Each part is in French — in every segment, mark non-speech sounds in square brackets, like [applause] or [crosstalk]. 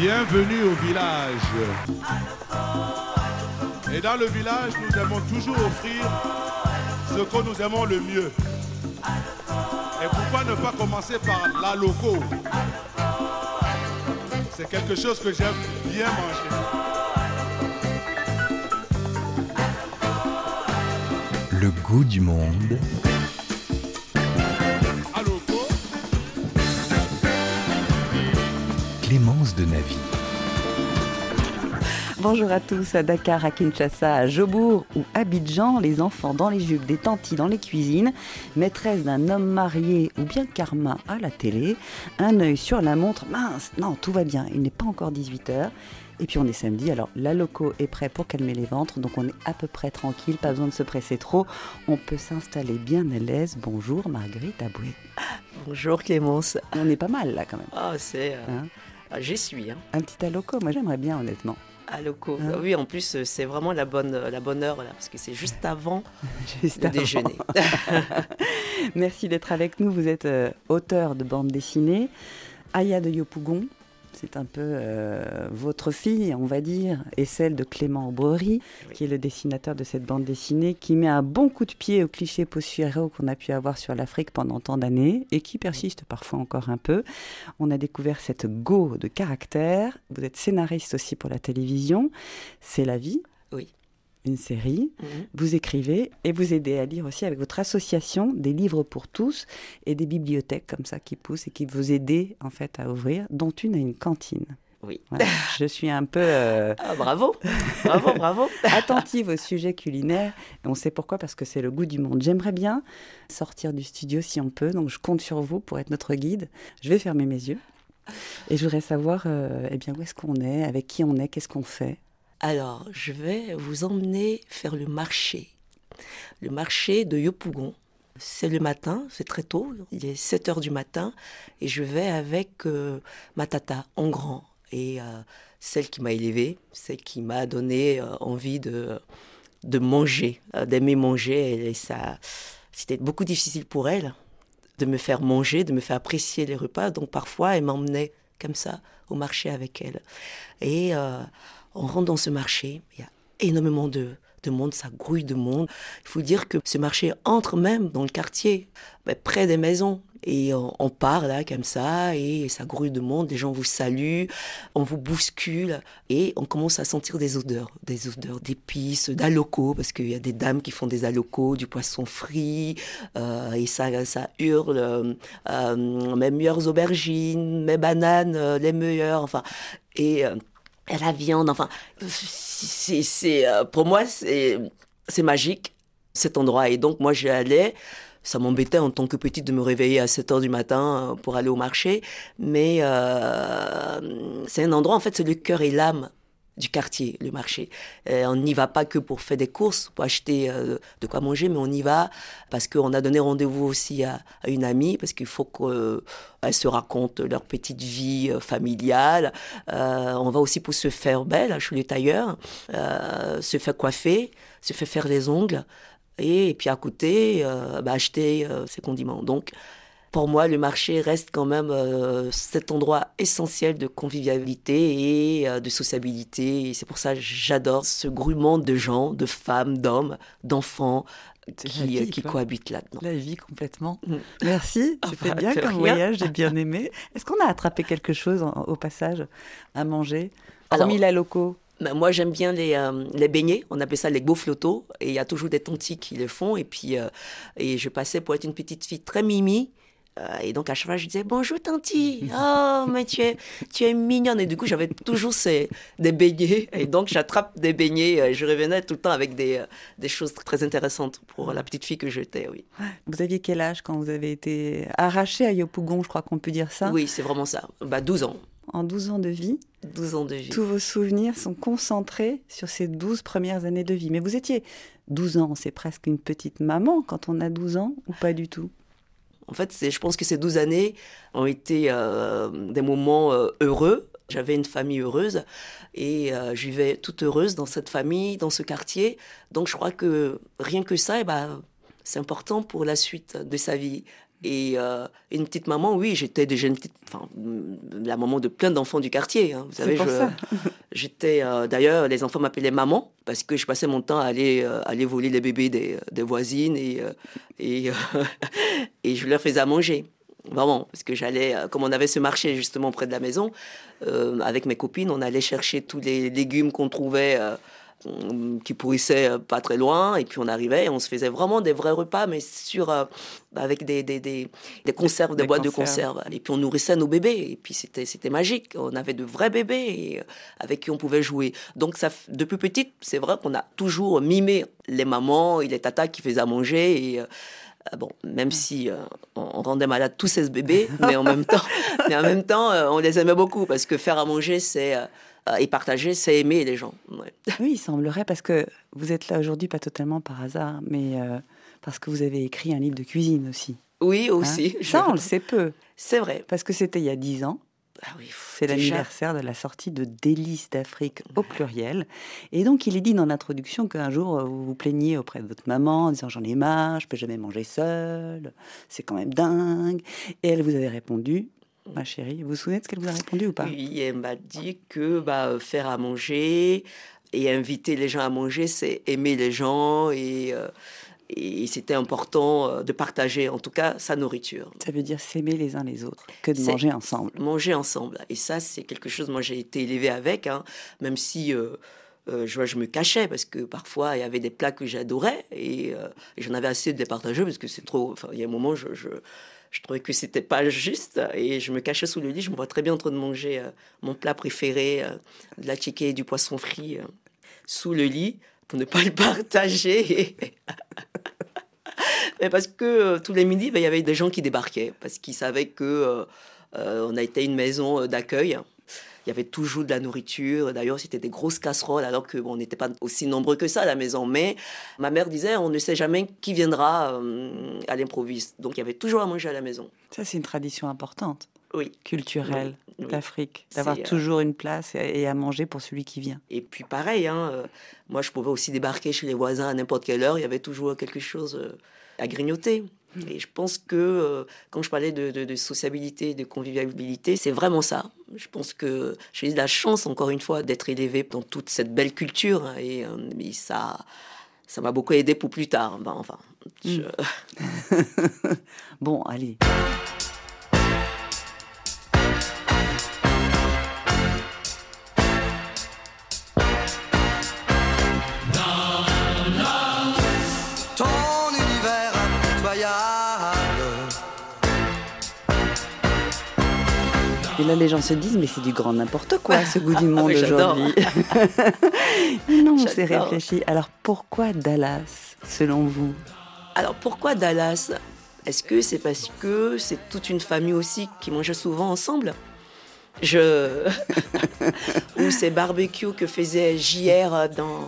Bienvenue au village. Et dans le village, nous aimons toujours offrir ce que nous aimons le mieux. Et pourquoi ne pas commencer par la loco? C'est quelque chose que j'aime bien manger. Le goût du monde. Clémence de Navy. Bonjour à tous, à Dakar, à Kinshasa, à Jobourg ou Abidjan, les enfants dans les jupes, des tantis dans les cuisines, maîtresse d'un homme marié ou bien karma à la télé, un œil sur la montre, mince, non, tout va bien, il n'est pas encore 18h. Et puis on est samedi, alors la loco est prêt pour calmer les ventres, donc on est à peu près tranquille, pas besoin de se presser trop, on peut s'installer bien à l'aise. Bonjour Marguerite Aboué. Bonjour Clémence. On est pas mal là quand même. Ah, c'est. euh, Hein ah, J'y suis, hein, un petit aloco, moi j'aimerais bien honnêtement. à loco. Hein? Oui, en plus, euh, c'est vraiment la bonne, euh, la bonne heure, là, parce que c'est juste avant [laughs] Juste le avant. déjeuner. [laughs] Merci d'être avec nous. Vous êtes euh, auteur de bande dessinée. Aya de Yopougon, c'est un peu euh, votre fille, on va dire, et celle de Clément Aubry, Oui. qui est le dessinateur de cette bande dessinée, qui met un bon coup de pied au cliché post-héros qu'on a pu avoir sur l'Afrique pendant tant d'années et qui persiste parfois encore un peu. On a découvert cette go de caractère. Vous êtes scénariste aussi pour la télévision. C'est la vie. Une série. Mhm. Vous écrivez et vous aidez à lire aussi avec votre association des livres pour tous et des bibliothèques comme ça qui poussent et qui vous aident en fait à ouvrir, dont une à une cantine. Oui. Voilà. [laughs] Je suis un peu euh, Ah, bravo, bravo, bravo. [laughs] attentive au sujet culinaire et on sait pourquoi parce que c'est le goût du monde. J'aimerais bien sortir du studio si on peut, donc je compte sur vous pour être notre guide. Je vais fermer mes yeux et je voudrais savoir euh, eh bien où est-ce qu'on est, avec qui on est, qu'est-ce qu'on fait? Alors, je vais vous emmener faire le marché. Le marché de Yopougon. C'est le matin, c'est très tôt, il est 7 heures du matin, et je vais avec euh, ma tata en grand, et euh, celle qui m'a élevée, celle qui m'a donné euh, envie de, de manger, d'aimer manger, et ça, c'était beaucoup difficile pour elle de me faire manger, de me faire apprécier les repas, donc parfois elle m'emmenait comme ça au marché avec elle. Et on rentre dans ce marché, il y a énormément de, de monde, ça grouille de monde. Il faut dire que ce marché entre même dans le quartier, ben, près des maisons. Et on, part là comme ça, et ça grouille de monde, les gens vous saluent, on vous bouscule, et on commence à sentir des odeurs, des odeurs d'épices, d'alocos, parce qu'il y a des dames qui font des alocos, du poisson frit, euh, et ça, ça hurle, euh, euh, mes meilleures aubergines, mes bananes, les meilleures, enfin, et, la viande, enfin, c'est, c'est, euh, pour moi, c'est, c'est magique, cet endroit. Et donc, moi, j'y allais. Ça m'embêtait en tant que petite de me réveiller à 7 heures du matin euh, pour aller au marché. Mais euh, c'est un endroit, en fait, c'est le cœur et l'âme du quartier, le marché. Euh, on n'y va pas que pour faire des courses, pour acheter euh, de quoi manger, mais on y va parce qu'on a donné rendez-vous aussi à, une amie, parce qu'il faut qu'elle se raconte leur petite vie euh, familiale. Euh, on va aussi pour se faire belle chez le tailleur, euh, se faire coiffer, se faire faire les ongles, et, puis à côté, euh, bah, acheter euh, ses condiments. Donc, pour moi, le marché reste quand même euh, cet endroit essentiel de convivialité et euh, de sociabilité. Et c'est pour ça que j'adore ce grouillement de gens, de femmes, d'hommes, d'enfants qui, vie, euh, qui cohabitent là-dedans. La vie complètement. Mm. Merci, [laughs] Ah c'était bah, bien comme rien. voyage, j'ai bien aimé. Est-ce qu'on a attrapé quelque chose en- au passage à manger? Hormis la loco Ben, moi, j'aime bien les, euh, les beignets. On appelle ça les flottos. Et il y a toujours des tantis qui le font. Et puis, euh, et je passais pour être une petite fille très mimi. Euh, et donc, à chaque fois, je disais Bonjour, tanti. Oh, mais tu es, tu es mignonne. Et du coup, j'avais toujours ces, des beignets. Et donc, j'attrape des beignets. Euh, Je revenais tout le temps avec des, euh, des choses très intéressantes pour la petite fille que j'étais, oui. Vous aviez quel âge quand vous avez été arraché à Yopougon, je crois qu'on peut dire ça? Oui, c'est vraiment ça. Bah, 12 ans. En 12 ans de vie, 12 ans de vie. tous vos souvenirs sont concentrés sur ces 12 premières années de vie. Mais vous étiez 12 ans, c'est presque une petite maman quand on a 12 ans ou pas du tout? En fait, je pense que ces 12 années ont été euh, des moments euh, heureux. J'avais une famille heureuse et euh, je vivais toute heureuse dans cette famille, dans ce quartier. Donc je crois que rien que ça, eh ben, c'est important pour la suite de sa vie. Et euh, une petite maman, oui, j'étais déjà une petite, enfin, la maman de plein d'enfants du quartier. hein. Vous savez, [laughs] j'étais, euh, d'ailleurs, les enfants m'appelaient maman parce que je passais mon temps à aller, euh, aller voler les bébés des, des voisines et, et, [laughs] et je leur faisais à manger. Vraiment, parce que j'allais, comme on avait ce marché justement près de la maison, avec mes copines, on allait chercher tous les légumes qu'on trouvait qui pourrissaient euh, pas très loin, et puis on arrivait et on se faisait vraiment des vrais repas, mais sur, euh, avec des, des, des, des conserves, des, boîtes conserves. de conserves. Et puis on nourrissait nos bébés, et puis c'était, c'était magique. On avait de vrais bébés et, euh, avec qui on pouvait jouer. Donc ça, depuis petite, c'est vrai qu'on a toujours mimé les mamans et les tatas qui faisaient à manger. Et, euh, bon, même si euh, on rendait malade tous ces bébés, mais en même temps, [laughs] mais en même temps, euh, on les aimait beaucoup parce que faire à manger, c'est euh, et partager, c'est aimer les gens. Ouais. [laughs] Oui, il semblerait, parce que vous êtes là aujourd'hui, pas totalement par hasard, mais euh, parce que vous avez écrit un livre de cuisine aussi. Oui, hein. aussi. Ça, on le sait peu, C'est vrai. parce que c'était il y a dix ans. Ah oui, C'est l'anniversaire de la sortie de Délices d'Afrique au pluriel. Et donc, il est dit dans l'introduction qu'un jour, euh, vous vous plaigniez auprès de votre maman en disant J'en ai marre, je peux jamais manger seule, c'est quand même dingue. Et elle vous avait répondu Ma chérie, vous vous souvenez de ce qu'elle vous a répondu ou pas? Oui, elle m'a dit que bah, faire à manger et inviter les gens à manger, c'est aimer les gens et, euh, et c'était important euh, de partager, en tout cas, sa nourriture. Ça veut dire s'aimer les uns les autres, que de manger ensemble. Manger ensemble. Et ça, c'est quelque chose, moi j'ai été élevée avec, hein, même si euh, euh, je, me cachais, parce que parfois il y avait des plats que j'adorais et, euh, et j'en avais assez de les partager, parce que c'est trop. Enfin, il y a un moment, je, je, je trouvais que c'était pas juste et je me cachais sous le lit. Je me vois très bien en train de manger euh, mon plat préféré, euh, de la chiquée et du poisson frit, euh, sous le lit pour ne pas le [laughs] partager. Mais parce que tous les midis, ben, il y avait des gens qui débarquaient parce qu'ils savaient que on a été une maison d'accueil. Il y avait toujours de la nourriture. D'ailleurs, c'était des grosses casseroles, alors que bon, on n'était pas aussi nombreux que ça à la maison. Mais ma mère disait, on ne sait jamais qui viendra euh, à l'improviste. Donc, il y avait toujours à manger à la maison. Ça, c'est une tradition importante, Oui. culturelle Oui, d'Afrique, d'avoir euh, toujours une place et, à manger pour celui qui vient. Et puis pareil, hein, euh, moi je pouvais aussi débarquer chez les voisins à n'importe quelle heure, il y avait toujours quelque chose à grignoter. Et je pense que euh, quand je parlais de, de, de sociabilité, de convivialité, c'est vraiment ça. Je pense que j'ai eu la chance, encore une fois, d'être élevée dans toute cette belle culture. hein, et, euh, et ça ça m'a beaucoup aidé pour plus tard. Ben, enfin, je- [laughs] [laughs] Bon, allez. Et là, les gens se disent, mais c'est du grand n'importe quoi, ce goût du [laughs] monde mais j'adore. aujourd'hui. [laughs] Non, c'est J'adore. réfléchi. Alors, pourquoi Dallas, selon vous? Alors pourquoi Dallas? Est-ce que c'est parce que c'est toute une famille aussi qui mangeait souvent ensemble? Je [laughs] ou ces barbecues que faisait JR dans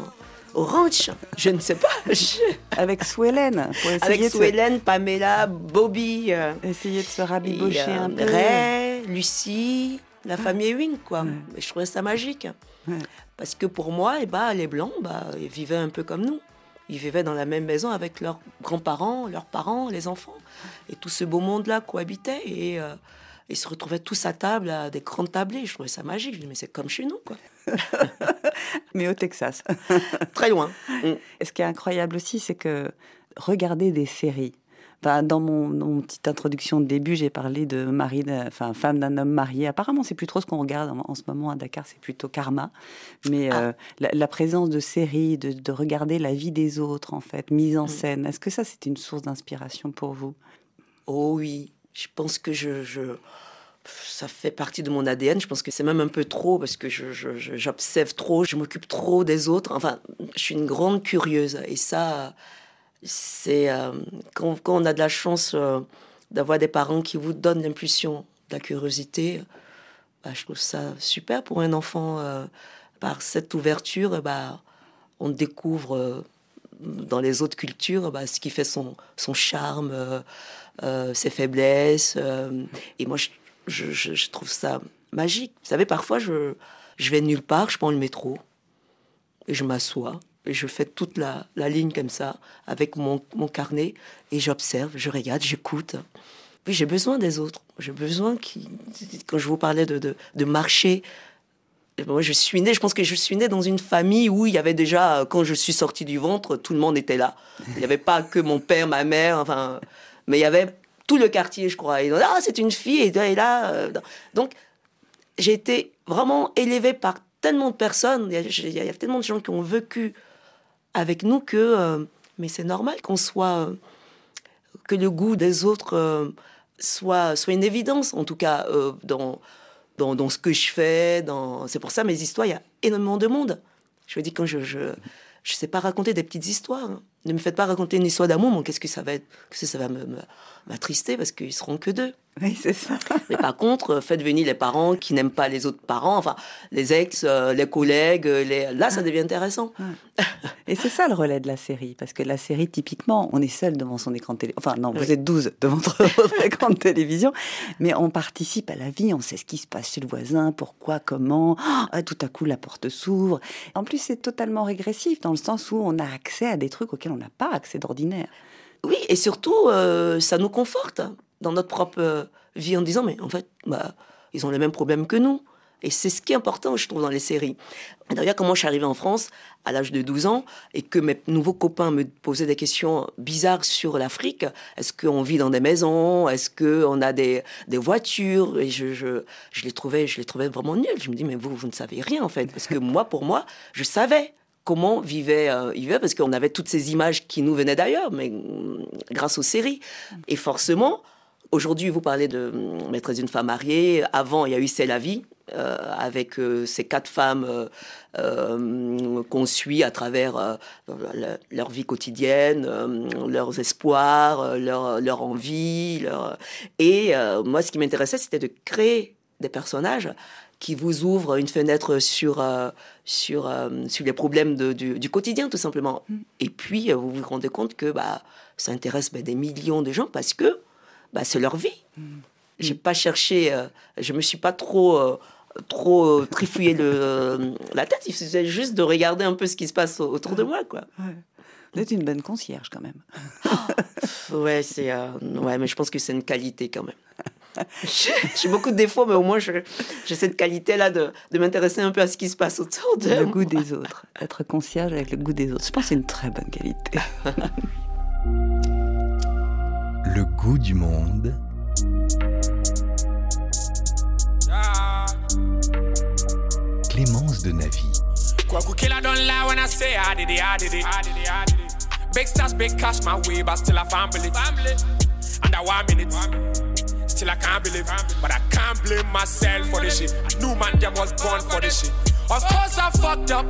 au ranch Je ne sais pas. Je- Avec Swellen, Avec de, Pamela, Bobby, euh, essayer de se rabibocher euh, un peu. Ray, Lucie, la famille Ewing, quoi. Ouais. Je trouvais ça magique. Ouais. Parce que pour moi, eh ben, les Blancs, bah, ils vivaient un peu comme nous. Ils vivaient dans la même maison avec leurs grands-parents, leurs parents, les enfants. Et tout ce beau monde-là cohabitait. Et euh, ils se retrouvaient tous à table, à des grandes tablées. Je trouvais ça magique. Je me dis, mais c'est comme chez nous, quoi. [laughs] Mais au Texas. [laughs] Très loin. Mm. Et ce qui est incroyable aussi, c'est que regarder des séries. Enfin, dans mon, dans mon petite introduction de début, j'ai parlé de mari, enfin femme d'un homme marié. Apparemment, c'est plus trop ce qu'on regarde en, en ce moment à Dakar, c'est plutôt Karma. Mais Ah. euh, la, la présence de séries, de, de regarder la vie des autres, en fait, mise en Mm. scène. Est-ce que ça, c'est une source d'inspiration pour vous? Oh oui, je pense que je, ça fait partie de mon ADN. Je pense que c'est même un peu trop parce que j'observe trop, je m'occupe trop des autres. Enfin, je suis une grande curieuse et ça, c'est euh, quand, on a de la chance euh, d'avoir des parents qui vous donnent l'impulsion de la curiosité. bah, je trouve ça super pour un enfant. euh, par cette ouverture, bah, on découvre. dans les autres cultures, bah, ce qui fait son, charme, ses faiblesses. euh, et moi, je, je- trouve ça magique. Vous savez, parfois, je, je vais nulle part, je prends le métro et je m'assois et je fais toute la, la ligne comme ça avec mon, mon carnet et j'observe, je regarde, j'écoute. oui, j'ai besoin des autres. J'ai besoin qui, quand je vous parlais de, de, marcher, moi, je suis née, je pense que je suis née dans une famille où il y avait déjà, quand je suis sortie du ventre, tout le monde était là. Il n'y avait pas que mon père, ma mère, enfin, mais il y avait tout le quartier, je crois. Et ah, c'est une fille, et là. Euh, donc, j'ai été vraiment élevée par tellement de personnes, il y, a, tellement de gens qui ont vécu avec nous que, euh, mais c'est normal qu'on soit, euh, que le goût des autres soit, soit une évidence, en tout cas, dans dans, ce que je fais. C'est pour ça, mes histoires, il y a énormément de monde. Je me dis, quand je je, je, sais pas raconter des petites histoires, hein. Ne me faites pas raconter une histoire d'amour, qu'est-ce que ça va être, que ça va m'attrister parce qu'ils seront que deux? Oui, c'est ça. [laughs] Mais par contre, euh, faites venir les parents qui n'aiment pas les autres parents, enfin, les ex, euh, les collègues, euh, les... là, ça devient intéressant. Et c'est ça le relais de la série, parce que la série, typiquement, on est seul devant son écran de télé. Enfin, non, vous êtes 12 devant [laughs] votre écran de télévision, mais on participe à la vie, on sait ce qui se passe chez le voisin, pourquoi, comment. Ah, tout à coup, la porte s'ouvre. En plus, c'est totalement régressif, dans le sens où on a accès à des trucs auxquels on n'a pas accès d'ordinaire. Oui, et surtout, euh, ça nous conforte dans notre propre euh, vie en disant, mais en fait, bah, ils ont les mêmes problèmes que nous. Et c'est ce qui est important, je trouve, dans les séries. D'ailleurs, comment je suis arrivée en France à l'âge de 12 ans et que mes nouveaux copains me posaient des questions bizarres sur l'Afrique. Est-ce qu'on vit dans des maisons Est-ce qu'on a des, voitures Et je, je, je, les trouvais, je les trouvais vraiment nuls. Je me dis, mais vous, vous ne savez rien, en fait. Parce que moi, pour moi, je savais comment vivait euh, parce qu'on avait toutes ces images qui nous venaient d'ailleurs, mais mm, grâce aux séries. Et forcément, aujourd'hui, vous parlez de mm, Maîtresse d'une femme mariée. Avant, il y a eu C'est la vie, euh, avec euh, ces quatre femmes euh, qu'on suit à travers leur vie quotidienne, leurs espoirs, leur, leur envie. Et moi, ce qui m'intéressait, c'était de créer des personnages qui vous ouvre une fenêtre sur, sur, euh, sur les problèmes de, du, quotidien, tout simplement. Mm. Et puis, euh, vous vous rendez compte que bah, ça intéresse bah, des millions de gens parce que bah, c'est leur vie. Je mm. J'ai pas cherché, je me suis pas trop trop trifouillé le, la tête. Il suffisait juste de regarder un peu ce qui se passe autour de moi, quoi. Vous êtes une bonne concierge, quand même. ouais, c'est, ouais, mais je pense que c'est une qualité, quand même. [laughs] [laughs] j'ai beaucoup de défauts, mais au moins j'ai cette qualité-là de, de m'intéresser un peu à ce qui se passe autour de Le goût des autres. Être concierge avec le goût des autres. Je pense que c'est une très bonne qualité. [laughs] le goût du monde. Clémence de Navy. Big stars, big cash, my way, but still a family. family. Under one minute. Still I can't believe, but I can't blame myself for this shit. I knew man them was born for this shit. Of course I fucked up.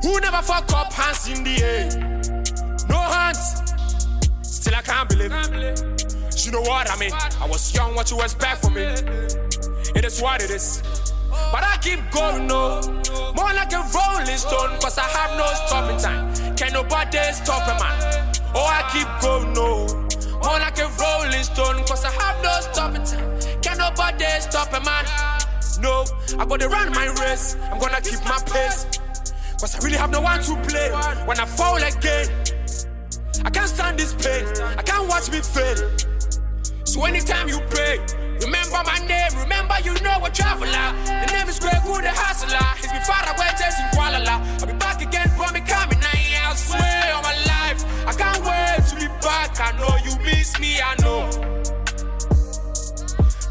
Who never fuck up? Hands in the air. No hands. Still I can't believe. You know what I mean? I was young, what you expect from me? It is what it is. But I keep going, no. More like a rolling stone, cause I have no stopping time. Can nobody stop a man? Oh, I keep going, no. More like a rolling stone, cause I have no stopping time. Can nobody stop a man? No, I gotta run my race. I'm gonna keep my pace. Cause I really have no one to play. When I fall again, I can't stand this pain. I can't watch me fail. So anytime you pray, remember my name. Remember you know a traveler. The name is Greg Wood, the hustler. He's been far away chasing Kuala I'll be back again, me coming. I swear on my life. I can't miss me, I know.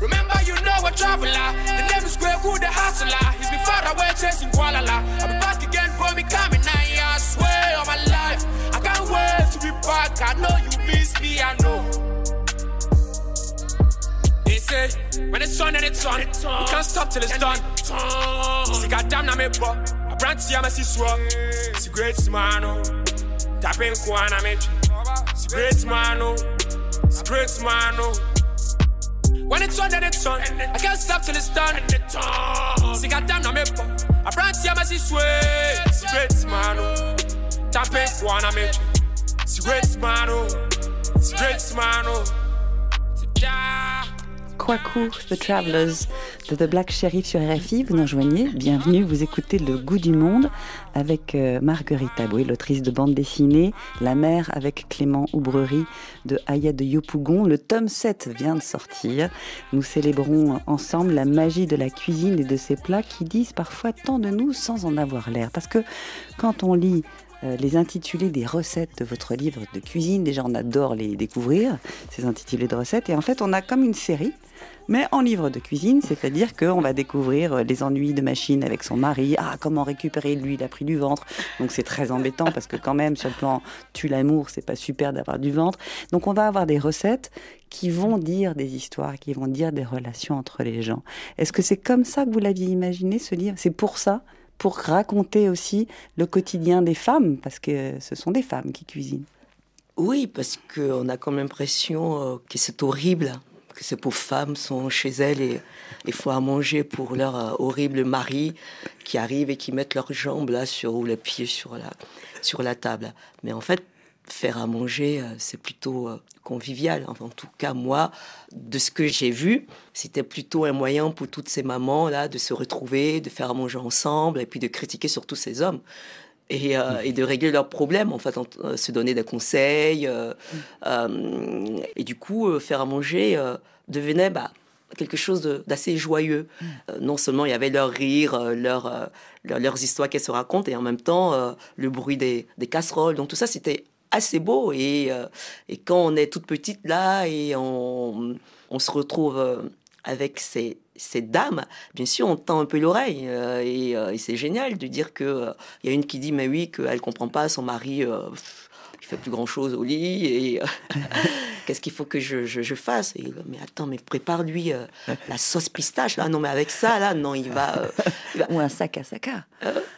Remember, you know a traveler. The name is Greg Wood, the hustler. He's been far away chasing Kuala I'll be back again, for me coming. I swear on my life. I can't wait to be back. I know you miss me, I know. They say, when it's on and it's on, we can't stop till it's done. See, goddamn, I'm a Branti ama si swa Si great man oh Tapen kwa na mechi Si great man oh Si great man oh. When it's on then it's on I can't stop till it's done. Si goddamn na me po A branti ama si swa Si great man oh. Tapen kwa na mechi Si great man oh. Si great man oh Kwaku, The Travelers de The Black Sheriff sur RFI. Vous nous rejoignez, bienvenue, vous écoutez Le Goût du Monde avec euh, Marguerite Aboué, l'autrice de bande dessinée, La mère avec Clément Oubrerie de Aya de Yopougon. Le tome 7 vient de sortir. Nous célébrons ensemble la magie de la cuisine et de ces plats qui disent parfois tant de nous sans en avoir l'air. Parce que quand on lit euh, les intitulés des recettes de votre livre de cuisine. Déjà, on adore les découvrir, ces intitulés de recettes. Et en fait, on a comme une série, mais en livre de cuisine, c'est-à-dire qu'on va découvrir euh, les ennuis de machine avec son mari. Ah, comment récupérer l'huile a pris du ventre. Donc c'est très embêtant parce que quand même, sur le plan tue l'amour, c'est pas super d'avoir du ventre. Donc on va avoir des recettes qui vont dire des histoires, qui vont dire des relations entre les gens. Est-ce que c'est comme ça que vous l'aviez imaginé ce livre? C'est pour ça pour raconter aussi le quotidien des femmes, parce que ce sont des femmes qui cuisinent. Oui, parce qu'on a comme l'impression euh, que c'est horrible, que ces pauvres femmes sont chez elles et il faut à manger pour leur euh, horrible mari qui arrive et qui mettent leurs jambes là sur ou les pieds sur la, sur la table. Mais en fait, faire à manger, euh, c'est plutôt euh, convivial. en tout cas, moi, de ce que j'ai vu, c'était plutôt un moyen pour toutes ces mamans-là de se retrouver, de faire à manger ensemble et puis de critiquer surtout ces hommes. Et, euh, de régler leurs problèmes, en fait, se donner des conseils. et du coup, faire à manger devenait bah, quelque chose d'assez joyeux. non seulement il y avait leur rire, leur, leurs histoires qu'elles se racontent, et en même temps le bruit des, des casseroles. Donc tout ça, c'était assez beau. Et, euh, et, quand on est toute petite là et on, on se retrouve euh, avec ces, ces, dames, bien sûr, on tend un peu l'oreille. Euh, et, c'est génial de dire qu'il il y a une qui dit, mais oui, qu'elle comprend pas son mari plus grand chose au lit et euh, [laughs] qu'est-ce qu'il faut que je, je, fasse et, Mais attends, mais prépare-lui euh, la sauce pistache là. Non, mais avec ça là, non, il va. Euh, ou un sac à saka.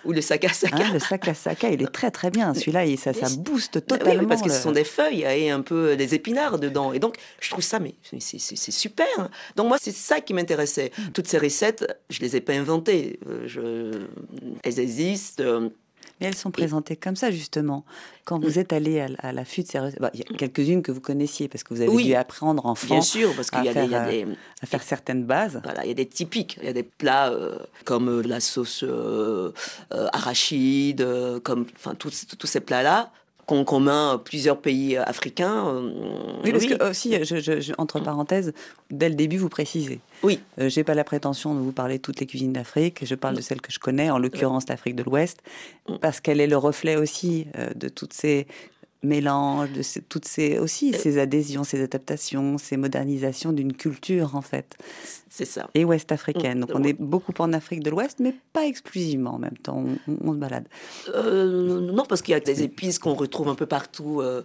ou le sac à saka. Hein, le sac à saka, il est très très bien. Celui-là, ça, ça booste totalement. parce que ce sont des feuilles et un peu des épinards dedans. Et donc, je trouve ça, mais c'est super. Donc moi, c'est ça qui m'intéressait. Hmm. Toutes ces recettes, je les ai pas inventées. Je... Elles existent elles sont présentées comme ça, justement. Quand vous êtes allé à, la recettes, bah, il y a quelques-unes que vous connaissiez parce que vous avez dû apprendre enfant. Bien sûr, parce qu'il y, a des, euh, à faire certaines bases. Voilà, il y a des typiques. Il y a des plats euh, comme euh, la sauce arachide, comme enfin tous ces plats-là qu'ont commun plusieurs pays africains. Euh, oui, parce que aussi, entre parenthèses, dès le début, vous précisez. Oui. Euh, j'ai pas la prétention de vous parler de toutes les cuisines d'Afrique. Je parle de celles que je connais, en l'occurrence l'Afrique de l'Ouest, mm. parce qu'elle est le reflet aussi euh, de toutes ces mélange de toutes ces aussi ces adhésions, ces adaptations, ces modernisations d'une culture en fait. C'est ça. Et ouest africaine. Donc on est beaucoup en Afrique de l'Ouest, mais pas exclusivement en même temps. On, se balade. Euh, non, parce qu'il y a des épices qu'on retrouve un peu partout euh,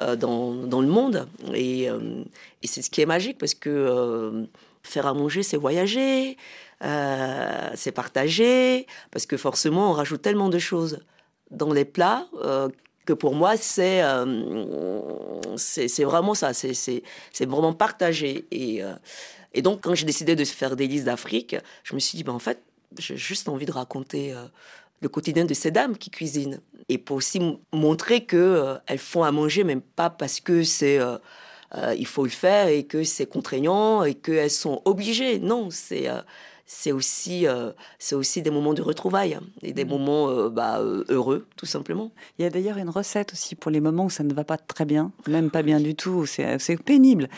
euh, dans, dans, le monde, et, et c'est ce qui est magique parce que faire à manger, c'est voyager, c'est partager, parce que forcément on rajoute tellement de choses dans les plats que pour moi, c'est euh, c'est vraiment ça, c'est vraiment partagé. Et, euh, et donc, quand j'ai décidé de faire des listes d'Afrique, je me suis dit, ben, en fait, j'ai juste envie de raconter euh, le quotidien de ces dames qui cuisinent. Et pour aussi montrer qu'elles elles font à manger, même pas parce que c'est... il faut le faire et que c'est contraignant et qu'elles sont obligées. Non, c'est c'est aussi, euh, c'est aussi des moments de retrouvailles et des mmh. moments euh, bah, euh, heureux, tout simplement. Il y a d'ailleurs une recette aussi pour les moments où ça ne va pas très bien, même pas bien du tout, c'est pénible.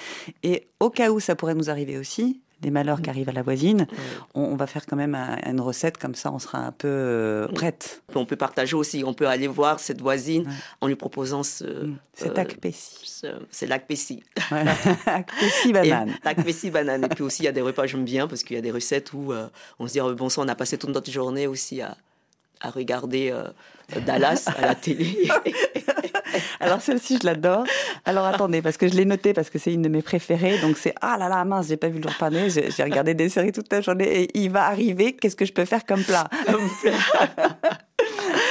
Et au cas où ça pourrait nous arriver aussi, des malheurs qui arrivent à la voisine, on, va faire quand même une recette comme ça, on sera un peu euh, prête. On peut partager aussi, on peut aller voir cette voisine en lui proposant ce. Mm. C'est euh, C'est l'Akpessi. Akpessi banane. [laughs] L'Akpessi banane. Et puis aussi, il y a des repas, j'aime bien, parce qu'il y a des recettes où euh, on se dit, oh, bon sang, on a passé toute notre journée aussi à, à regarder Dallas à la télé. [laughs] Alors celle-ci, je l'adore. Alors attendez, parce que je l'ai noté parce que c'est une de mes préférées. Donc c'est ah là là mince, j'ai pas vu le jour J'ai regardé des séries toute la journée et il va arriver. Qu'est-ce que je peux faire comme plat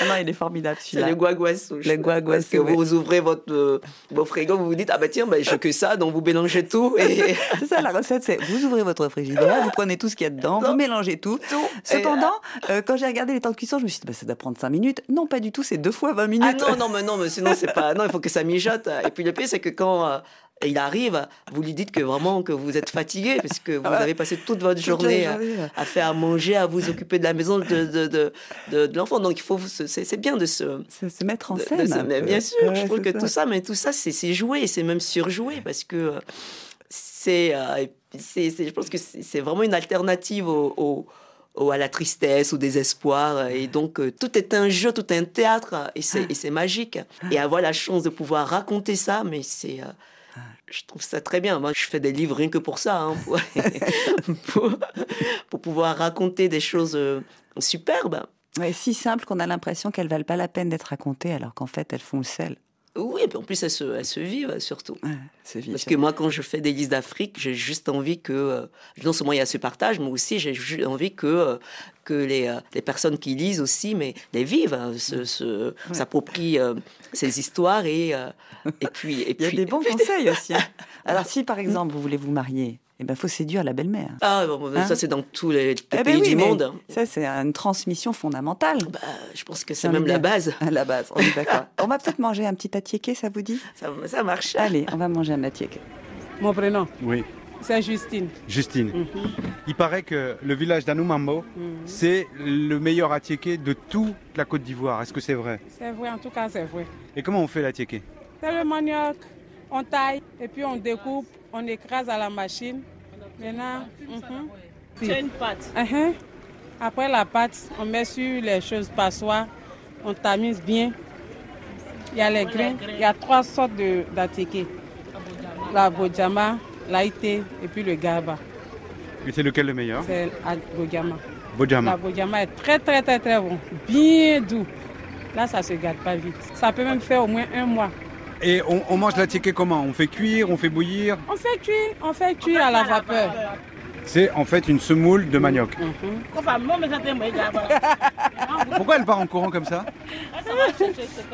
ah non, il est formidable celui-là. C'est le guaguassou. Le guaguassou. Parce que vous ouvrez votre, euh, frigo, vous vous dites, ah bah tiens, bah, je que ça, donc vous mélangez tout. [laughs] Et... c'est ça la recette, c'est vous ouvrez votre frigidaire, vous prenez tout ce qu'il y a dedans, vous mélangez tout. tout. Cependant, euh, quand j'ai regardé les temps de cuisson, je me suis dit, bah, ça doit prendre 5 minutes. Non, pas du tout, c'est deux fois 20 minutes. Ah non, non, mais non, mais sinon, c'est pas. Non, il faut que ça mijote. Et puis le pire, c'est que quand. Euh, il arrive, vous lui dites que vraiment que vous êtes fatigué parce que vous Ah avez passé toute votre Toute journée, à- faire à manger, à vous occuper de la maison de, de, de, de- de l'enfant. Donc il faut, c'est bien de se, Se, mettre en scène. se- bien sûr, Ouais, je trouve que tout ça, mais tout ça, c'est joué, c'est même surjoué parce que euh, c'est, euh, c'est, je pense que c'est vraiment une alternative au, au- à la tristesse, au désespoir. Et donc, euh, tout est un jeu, tout est un théâtre, et c'est, et c'est magique. Et avoir la chance de pouvoir raconter ça, mais c'est. euh, je trouve ça très bien. Moi, je fais des livres rien que pour ça, hein, [laughs] pour, pouvoir raconter des choses euh, superbes. Ouais, si simple qu'on a l'impression qu'elles valent pas la peine d'être racontées, alors qu'en fait elles font le sel. Oui, et puis en plus, elles se, elles se vivent surtout. Ouais, Parce que moi, quand je fais des listes d'Afrique, j'ai juste envie que, euh, non seulement il y a ce partage, mais aussi j'ai envie que, euh, que les, euh, les personnes qui lisent aussi, mais les vivent, hein, s'approprient ces histoires et, et puis. Et [laughs] Il y a puis des bons [laughs] conseils aussi. hein. Alors si par exemple vous voulez vous marier, eh ben faut séduire la belle-mère. Ah, bon, Hein ça, c'est dans tous les, les Eh ben pays oui, du monde. Ça c'est une transmission fondamentale. Bah, je pense que c'est même la base. [laughs] La base, on est d'accord. on va peut-être manger un petit attiéké, ça vous dit? Ça, ça marche. Allez, on va manger un attiéké. Mon prénom, Oui, c'est Justine. Justine. Mhm. Il paraît que le village d'Anoumambo, Mhm. c'est le meilleur attiéké de toute la Côte d'Ivoire. Est-ce que c'est vrai? C'est vrai, en tout cas, c'est vrai. Et comment on fait l'attiéké? C'est le manioc, on taille et puis on découpe, on écrase à la machine. Maintenant, mhm. C'est une pâte. Mhm. après la pâte, on met sur les choses passoires, on tamise bien. Il y a les grains, il y a trois sortes de- d'attiqués. La bojama, l'aïté et puis le gaba. Et c'est lequel le meilleur? C'est la bojama. La Bojama. bojama est très très très très bon, bien doux. Là, ça se gâte pas vite. Ça peut même faire au moins un mois. Et on, on mange l'attiéké comment? On fait cuire, on fait bouillir? On fait cuire, on fait cuire à la vapeur. C'est en fait une semoule de manioc. Mhm. Enfin, moi, mais ça t'aime, regarde. Pourquoi elle part en courant comme ça?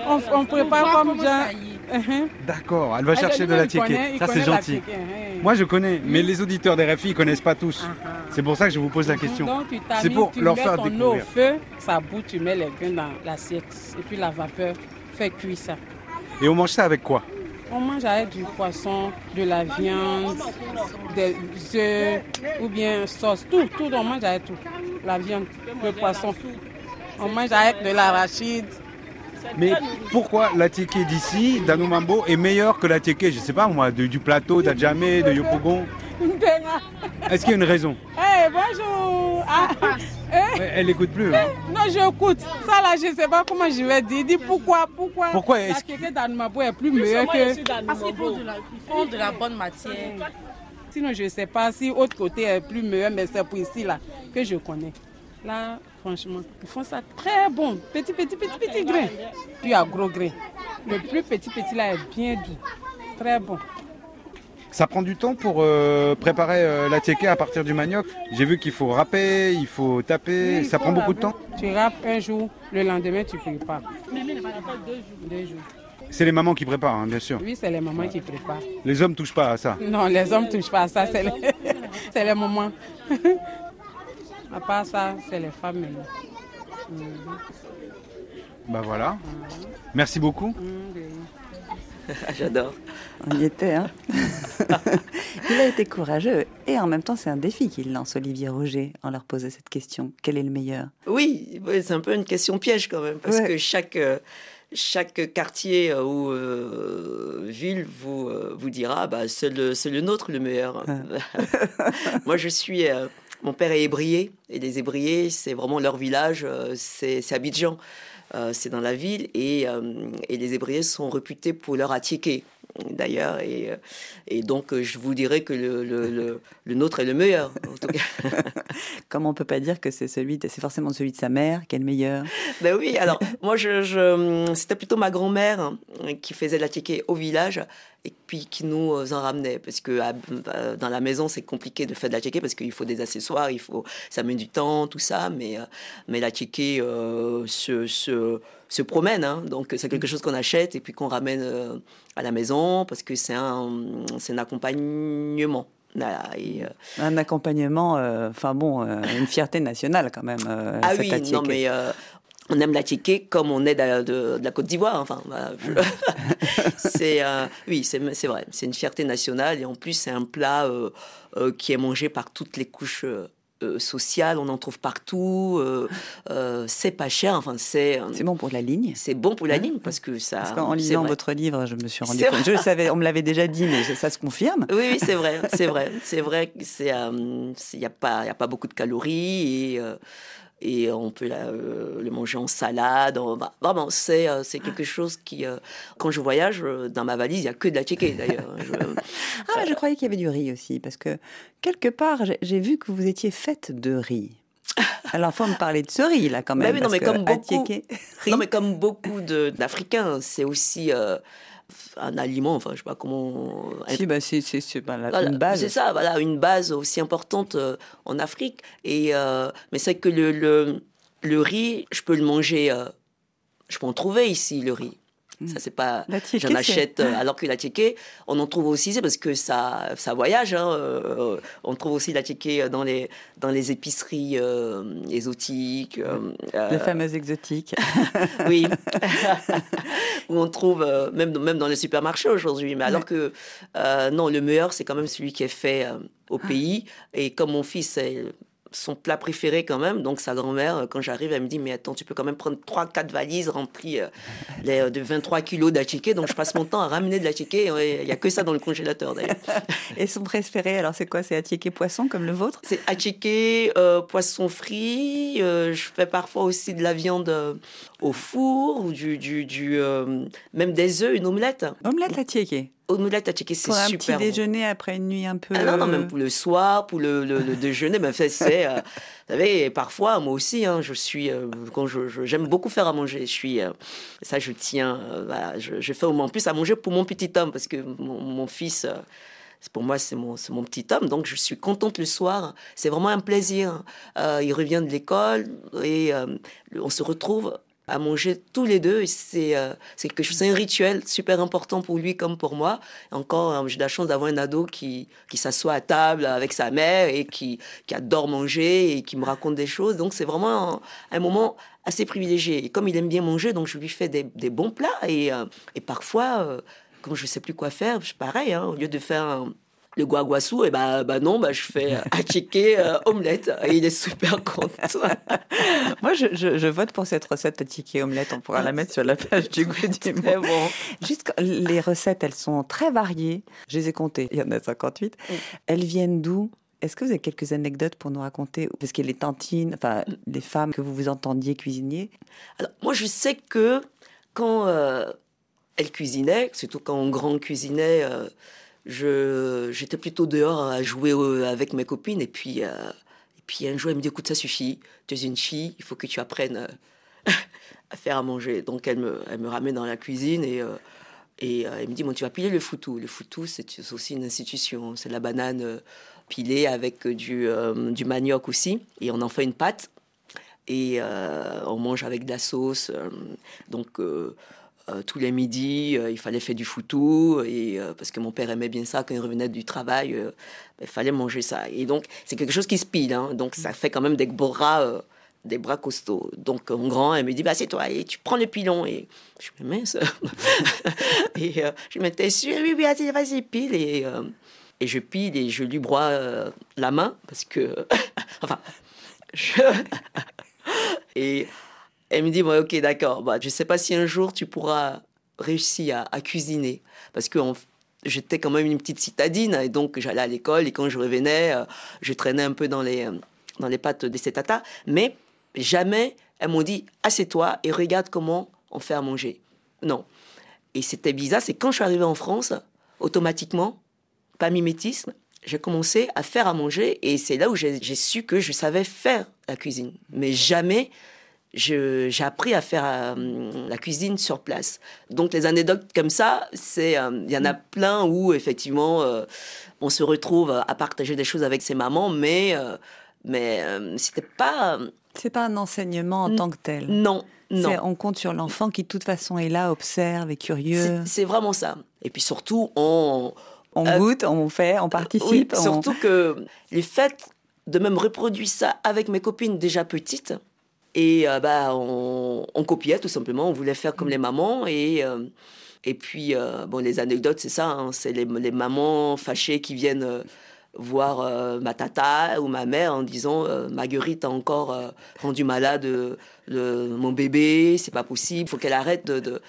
On, on prépare comme ça. Mhm. D'accord, elle va Ah, chercher de connaît, il Ça c'est gentil. hein. Moi je connais, mais les auditeurs des RFI ils connaissent pas tous. Ah, ah. C'est pour ça que je vous pose la question. Tu C'est pour tu leur mets faire ton eau au découvrir. feu, ça bout, tu mets les grains dans l'assiette. Et puis la vapeur fait cuire ça. Et on mange ça avec quoi? On mange avec du poisson, de la viande, des œufs ou bien sauce. Tout, tout, on mange avec tout. La viande, le poisson. On mange avec de l'arachide. Mais pourquoi l'attiéké d'ici, d'Anoumambo, est meilleur que l'attiéké, je sais pas moi, de- du plateau, d'Adjamé, de Yopougon? Est-ce qu'il y a une raison Hey, bonjour. Ah, Ouais, Elle n'écoute plus. hein. non, j'écoute. Ça là, je ne sais pas comment je vais dire. Dis pourquoi, pourquoi. Pourquoi est-ce kéké d'Anmabo est plus meilleur que. Parce qu'ils font de la, ils font de la bonne matière. Sinon, je ne sais pas si autre côté est plus meilleur, mais c'est pour ici là que je connais. Là, franchement, ils font ça très bon. Petit, petit, petit, petit grain. Puis à gros grain. Le plus petit, petit là est bien doux. Très bon. Ça prend du temps pour euh, préparer euh, l'attiéké à partir du manioc. J'ai vu qu'il faut râper, il faut taper, Oui, ça faut prend beaucoup de temps. Tu râpes un jour, le lendemain, tu prépares. Deux jours. C'est les mamans qui préparent, hein, bien sûr. Oui, c'est les mamans qui préparent. Les hommes touchent pas à ça. Non, les hommes ne touchent pas à ça, c'est les, [laughs] c'est les mamans. [laughs] à part ça, c'est les femmes maintenant. Bah voilà. Merci beaucoup. Ah, [laughs] J'adore. On y était, hein [laughs] Il a été courageux et en même temps c'est un défi qu'il lance Olivier Roger en leur posant cette question. Quel est le meilleur? Oui, c'est un peu une question piège quand même, parce Ouais. que chaque, euh, chaque quartier euh, ou euh, ville vous, vous dira bah, c'est le, le nôtre le meilleur. [laughs] Moi, je suis. euh, mon père est ébrié, et les ébriés, c'est vraiment leur village, c'est c'est Abidjan. Euh, c'est dans la ville, et, euh, et les ébriés sont réputés pour leur attiéké. D'ailleurs, et, euh, et donc je vous dirais que le, le, le, le nôtre est le meilleur. En tout cas. [laughs] Comme on peut pas dire que c'est celui, c'est forcément celui de sa mère qui est le meilleur Ben oui, alors moi, je, je- c'était plutôt ma grand-mère hein, qui faisait la ticket au village et puis qui nous euh, en ramenait. Parce que à- euh, dans la maison, c'est compliqué de faire de la ticket parce qu'il faut des accessoires, il faut, ça met du temps, tout ça. Mais, euh, mais la ticket euh, se, se, se promène. hein. donc c'est quelque chose qu'on achète et puis qu'on ramène euh, à la maison parce que c'est un, c'est un accompagnement. Voilà, et, euh, Un accompagnement, euh, enfin bon, euh, une fierté nationale quand même. ah oui, non mais on aime la tchéké comme on est de, de- de la Côte d'Ivoire. Enfin, je- [laughs] c'est euh, oui, c'est vrai. C'est une fierté nationale et en plus c'est un plat euh, euh, qui est mangé par toutes les couches. sociales, on en trouve partout, c'est pas cher, enfin c'est C'est bon pour la ligne. c'est bon pour la ligne parce que ça. Parce c'est lisant vrai. votre livre, je me suis rendu compte. Je le savais, on me l'avait déjà dit, mais ça, ça se confirme. Oui, oui, c'est vrai, c'est vrai, c'est vrai que c'est, euh, c'est- y a pas, y a pas beaucoup de calories et et on peut la- euh, le manger en salade. en- bah, vraiment, c'est euh, quelque chose qui, euh, quand je voyage, euh, dans ma valise, il y a que de la tchéké d'ailleurs. Je- [laughs] Ah, je croyais qu'il y avait du riz aussi, parce que quelque part, j'ai- vu que vous étiez faite de riz. [laughs] Alors, faut me parler de ce riz là quand Bah même. oui, non, parce mais comme beaucoup- Non, mais comme beaucoup d'Africains, c'est aussi un aliment. Enfin, je sais pas comment. Si, bah, c'est bah, la- Voilà, une base. C'est ça, voilà, une base aussi importante euh, en Afrique. Et, euh, mais c'est que le, le, le riz, je peux le manger, euh, je peux en trouver ici, le riz. Ça, c'est pas. J'en achète, euh, alors que la tiéké, on en trouve aussi, c'est parce que ça, ça voyage. hein, euh, on trouve aussi la tiéké dans les, dans les épiceries euh, exotiques. euh, Les fameuses exotiques. [laughs] oui. [laughs] Où on trouve, même, dans- même dans les supermarchés aujourd'hui. Mais alors que, non, le meilleur, c'est quand même celui qui est fait au pays. Et comme mon fils, son plat préféré quand même. Donc sa grand-mère, euh, quand j'arrive, elle me dit, mais attends, tu peux quand même prendre 3-4 valises remplies euh, [laughs] les, euh, de 23 kilos d'atchiké. Donc je passe mon temps à ramener de l'atchiké. Il n'y a que ça dans le congélateur d'ailleurs. [laughs] Et son préféré, alors c'est quoi? C'est Atiéké poisson comme le vôtre? C'est atchiké, euh, poisson frit. euh, je fais parfois aussi de la viande au four ou du, du, du euh, même des œufs, une omelette. Omelette Atiéké. Omelette atchiké, c'est Pour un super. petit bon. déjeuner après une nuit un peu. Ah non, non, même pour le soir, pour le, le- le déjeuner, ben, c'est, euh, vous savez, parfois, moi aussi, hein, je suis, euh, quand je, j'aime beaucoup faire à manger. Je suis, euh, ça, je tiens, euh, voilà, je, je fais en plus à manger pour mon petit homme, parce que mon, mon fils, euh, c'est- pour moi, c'est mon, mon petit homme, donc je suis contente le soir. C'est vraiment un plaisir. Euh, il revient de l'école et euh, on se retrouve à manger tous les deux. Euh, c'est, un rituel super important pour lui comme pour moi. Encore, euh, j'ai la chance d'avoir un ado qui, qui s'assoit à table avec sa mère et qui, qui adore manger et qui me raconte des choses. Donc c'est vraiment un, moment assez privilégié. Et comme il aime bien manger, donc je lui fais des, des bons plats. Et, euh, et parfois, euh, quand je sais plus quoi faire, je- pareil, hein, au lieu de faire un- le guaguassou, et bah, bah non, bah, je fais atchiké euh, omelette. Et il est super content. [laughs] Moi, je, je- je vote pour cette recette Atiéké omelette. On pourra la mettre sur la page du [laughs] goût du monde. Bon. Juste, les recettes, elles sont très variées. Je les ai comptées. Il y en a 58. Elles viennent d'où? Est-ce que vous avez quelques anecdotes pour nous raconter? Parce que les tantines, enfin, les femmes que vous vous entendiez cuisinier. Alors, moi, je sais que quand euh, elle cuisinait, surtout quand on grand cuisinait, euh, j'étais plutôt dehors à jouer euh, avec mes copines. Et puis, euh, et puis un jour, elle me dit Écoute, ça suffit, tu es une fille, il faut que tu apprennes euh, [laughs] à faire à manger. Donc, elle me, elle me ramène dans la cuisine et. et elle me dit, bon, tu vas piler le foutou. Le foutou, c'est aussi une institution. C'est la banane pilée avec du, du manioc aussi. Et on en fait une pâte et on mange avec de la sauce. donc euh, tous les midis, euh, il fallait faire du foutou et euh, parce que mon père aimait bien ça quand il revenait du travail, ben, il fallait manger ça. Et donc c'est quelque chose qui se pile, hein, donc ça fait quand même des bras. des bras costauds. Donc, en grand, elle me dit, bah, c'est toi, et tu prends le pilon. Et je me mince. [laughs] et je me t'es sûr, oui, oui, vas-y, vas-y, pile. Et, et je pile et je lui broie la main parce que, [laughs] enfin, je, [laughs] et elle me dit, bon, ok, d'accord, bah, je ne sais pas si un jour tu pourras réussir à, cuisiner. Parce que j'étais quand même une petite citadine, et donc j'allais à l'école, et quand je revenais, euh, je traînais un peu dans les, euh, dans les pattes de ces tatas. Mais jamais elles m'ont dit, assieds-toi et regarde comment on fait à manger. Non. Et c'était bizarre, c'est quand je suis arrivée en France, automatiquement, pas mimétisme, j'ai commencé à faire à manger et c'est là où j'ai su que je savais faire la cuisine. Mais jamais j'ai appris à faire euh, la cuisine sur place. Donc les anecdotes comme ça, c'est euh, il y en a plein où effectivement euh, on se retrouve à partager des choses avec ses mamans, mais euh, mais euh, c'était pas C'est pas un enseignement en tant que tel. non non. On compte sur l'enfant qui, de toute façon, est là, observe, est curieux. C'est vraiment ça. Et puis surtout, on, On Euh, goûte, on fait, on participe. Oui, on- surtout que le fait de même reproduire ça avec mes copines déjà petites, Et euh, bah, on, on copiait tout simplement, on voulait faire comme les mamans. Et, euh, et puis, euh, bon, les anecdotes, c'est ça, hein, c'est les, les mamans fâchées qui viennent voir ma tata ou ma mère en disant Marguerite a encore rendu malade le- mon bébé, c'est pas possible, faut qu'elle arrête de,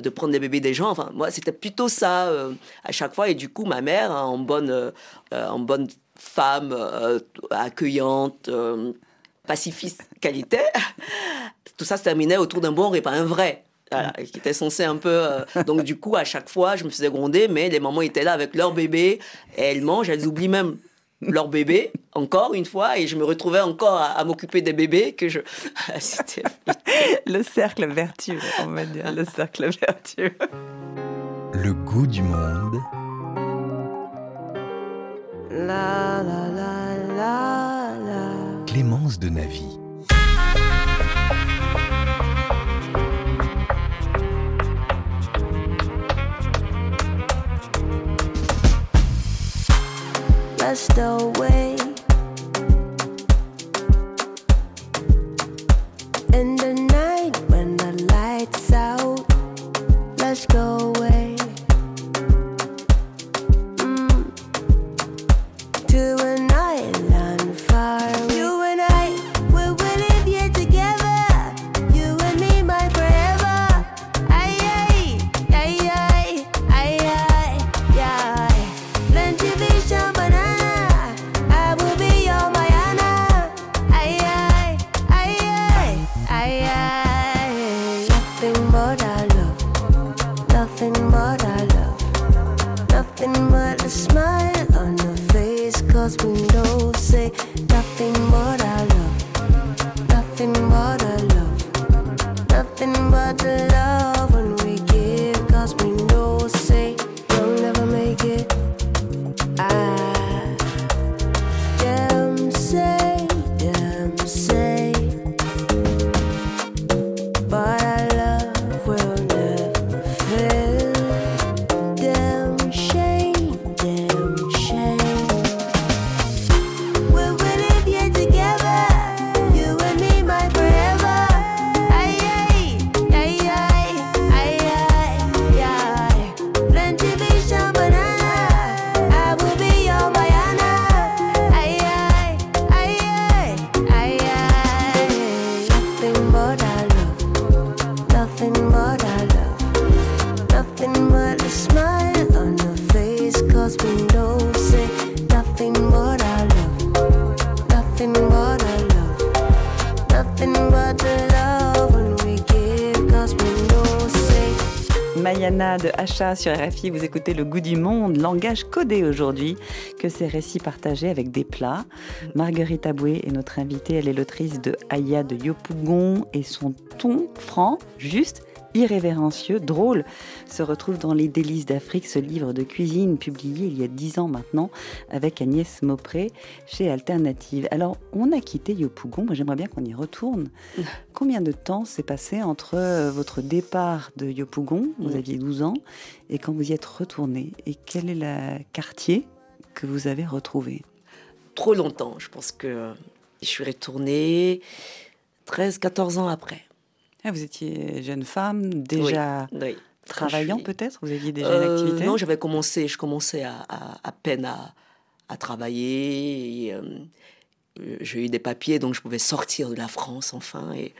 de, prendre les bébés des gens. Enfin, moi, c'était plutôt ça euh, à chaque fois. Et du coup, ma mère, hein, en bonne, euh, en bonne femme euh, accueillante, pacifiste qualité, tout ça se terminait autour d'un bon repas, un vrai. Voilà, qui était censé un peu. euh, donc, du coup, à chaque fois, je me faisais gronder, mais les mamans étaient là avec leur bébé et elles mangent, elles oublient même leur bébé, encore une fois, et je me retrouvais encore à, à m'occuper des bébés que je. [laughs] C'était. Le cercle vertueux, on va dire, le cercle vertueux. Le goût du monde. La la la. Clémence de away. Sur RFI, vous écoutez Le Goût du Monde, langage codé aujourd'hui, que ces récits partagés avec des plats. Marguerite Aboué est notre invitée, elle est l'autrice de Aya de Yopougon et son ton franc, juste, irrévérencieux, drôle, se retrouve dans Les délices d'Afrique, ce livre de cuisine publié il y a dix ans maintenant avec Agnès Maupré chez Alternative. Alors, on a quitté Yopougon, moi j'aimerais bien qu'on y retourne. [laughs] Combien de temps s'est passé entre euh, votre départ de Yopougon, vous aviez 12 ans, et quand vous y êtes retourné Et quel est le quartier que vous avez retrouvé? Trop longtemps. Je pense que je suis retournée 13, 14 ans après. Ah, Vous étiez jeune femme, déjà Oui. travaillant suis- peut-être Vous aviez déjà Euh, une activité Non, j'avais commencé, je commençais à, à- à peine à, à travailler. et, euh, J'ai eu des papiers, donc je pouvais sortir de la France enfin. Et,